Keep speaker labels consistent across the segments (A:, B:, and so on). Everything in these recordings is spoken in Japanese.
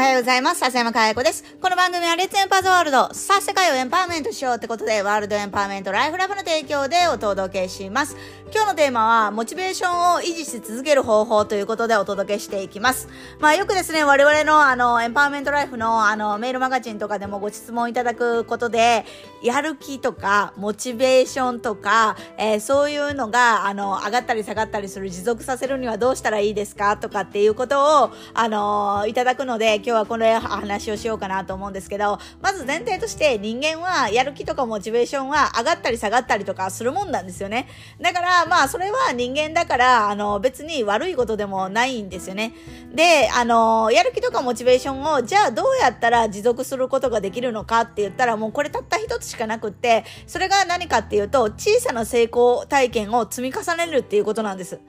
A: おはようございます。笹山かや子です。この番組はレッツエンパーズワールド。さあ、世界をエンパワーメントしようってことで、ワールドエンパワーメントライフラブの提供でお届けします。今日のテーマは、モチベーションを維持し続ける方法ということでお届けしていきます。まあ、よくですね、我々のあの、エンパワーメントライフのあの、メールマガジンとかでもご質問いただくことで、やる気とか、モチベーションとか、えー、そういうのが、あの、上がったり下がったりする持続させるにはどうしたらいいですかとかっていうことを、あの、いただくので、日はこの話をしようかなと思うんですけど、まず前提として人間はやる気とかモチベーションは上がったり下がったりとかするもんなんですよね。だからまあそれは人間だから、あの別に悪いことでもないんですよね。で、あの、やる気とかモチベーションをじゃあどうやったら持続することができるのかって言ったらもうこれたった一つしかなくって、それが何かっていうと小さな成功体験を積み重ねるっていうことなんです。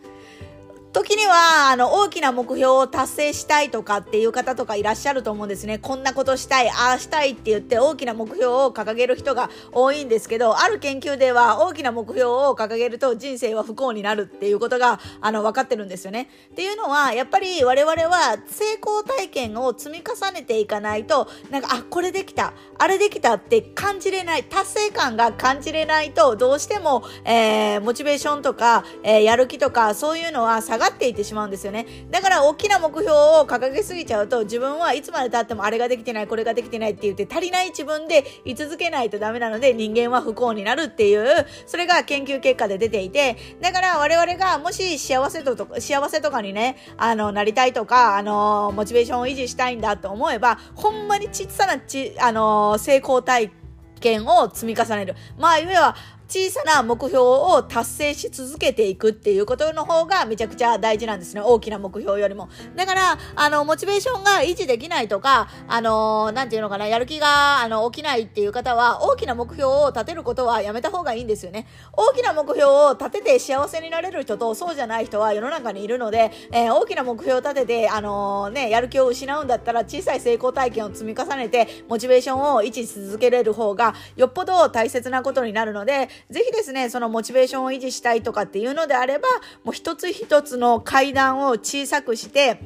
A: 時には、あの、大きな目標を達成したいとかっていう方とかいらっしゃると思うんですね。こんなことしたい、ああしたいって言って大きな目標を掲げる人が多いんですけど、ある研究では大きな目標を掲げると人生は不幸になるっていうことが、あの、分かってるんですよね。っていうのは、やっぱり我々は成功体験を積み重ねていかないと、なんか、あ、これできた、あれできたって感じれない、達成感が感じれないと、どうしても、えー、モチベーションとか、えー、やる気とか、そういうのは下がっていってしまうんですよね。だから大きな目標を掲げすぎちゃうと自分はいつまで経ってもあれができてない、これができてないって言って足りない自分で居続けないとダメなので人間は不幸になるっていう、それが研究結果で出ていて、だから我々がもし幸せとか、幸せとかにね、あの、なりたいとか、あの、モチベーションを維持したいんだと思えば、ほんまに小さなち、あの、成功体験を積み重ねる。まあ、いわば、小さな目標を達成し続けていくっていうことの方がめちゃくちゃ大事なんですね。大きな目標よりも。だから、あの、モチベーションが維持できないとか、あの、なんていうのかな、やる気が、あの、起きないっていう方は、大きな目標を立てることはやめた方がいいんですよね。大きな目標を立てて幸せになれる人と、そうじゃない人は世の中にいるので、えー、大きな目標を立てて、あのね、やる気を失うんだったら、小さい成功体験を積み重ねて、モチベーションを維持し続けれる方が、よっぽど大切なことになるので、ぜひですね、そのモチベーションを維持したいとかっていうのであれば、もう一つ一つの階段を小さくして、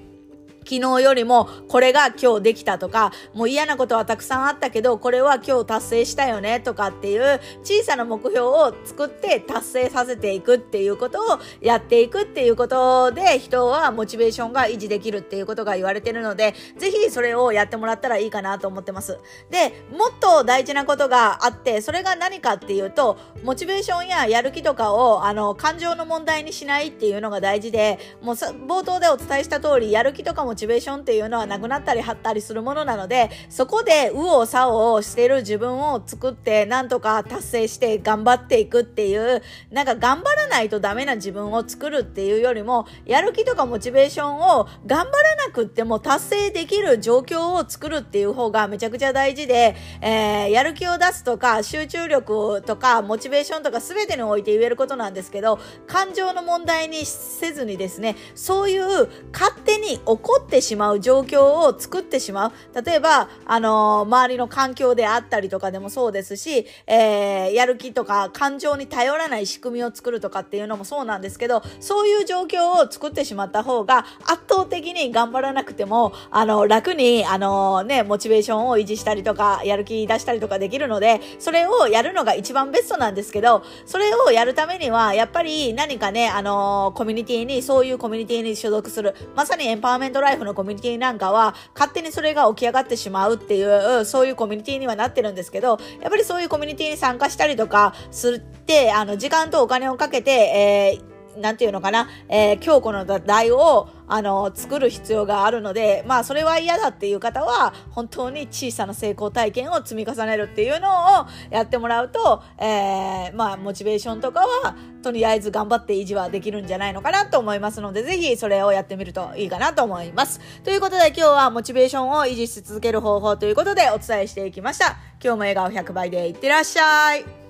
A: 昨日よりもこれが今日できたとか、もう嫌なことはたくさんあったけど、これは今日達成したよねとかっていう小さな目標を作って達成させていくっていうことをやっていくっていうことで人はモチベーションが維持できるっていうことが言われてるので、ぜひそれをやってもらったらいいかなと思ってます。で、もっと大事なことがあって、それが何かっていうと、モチベーションややる気とかを、あの、感情の問題にしないっていうのが大事で、もう冒頭でお伝えした通り、やる気とかもモチベーションっていうのはなくなったり張ったりするものなので、そこで右往左往してる自分を作って、なんとか達成して頑張っていくっていう、なんか頑張らないとダメな自分を作るっていうよりも、やる気とかモチベーションを頑張らなくっても達成できる状況を作るっていう方がめちゃくちゃ大事で、えー、やる気を出すとか、集中力とか、モチベーションとか全てにおいて言えることなんですけど、感情の問題にせずにですね、そういう勝手に起こってしまう状況を作ってしまう。例えば、あのー、周りの環境であったりとかでもそうですし、えー、やる気とか感情に頼らない仕組みを作るとかっていうのもそうなんですけど、そういう状況を作ってしまった方が圧倒的に頑張らなくても、あの、楽に、あのね、モチベーションを維持したりとか、やる気出したりとかできるので、それをやるのが一番ベストなんですけど、それをやるためには、やっぱり何かね、あのコミュニティに、そういうコミュニティに所属する、まさにエンパワーメントライフのコミュニティなんかは勝手にそれが起き上がってしまうっていうそういうコミュニティにはなってるんですけどやっぱりそういうコミュニティに参加したりとかするってあの時間とお金をかけて、えーなんていうのかな、えー、強固の台を、あの、作る必要があるので、まあ、それは嫌だっていう方は、本当に小さな成功体験を積み重ねるっていうのをやってもらうと、えー、まあ、モチベーションとかは、とりあえず頑張って維持はできるんじゃないのかなと思いますので、ぜひそれをやってみるといいかなと思います。ということで、今日はモチベーションを維持し続ける方法ということでお伝えしていきました。今日も笑顔100倍でいってらっしゃい。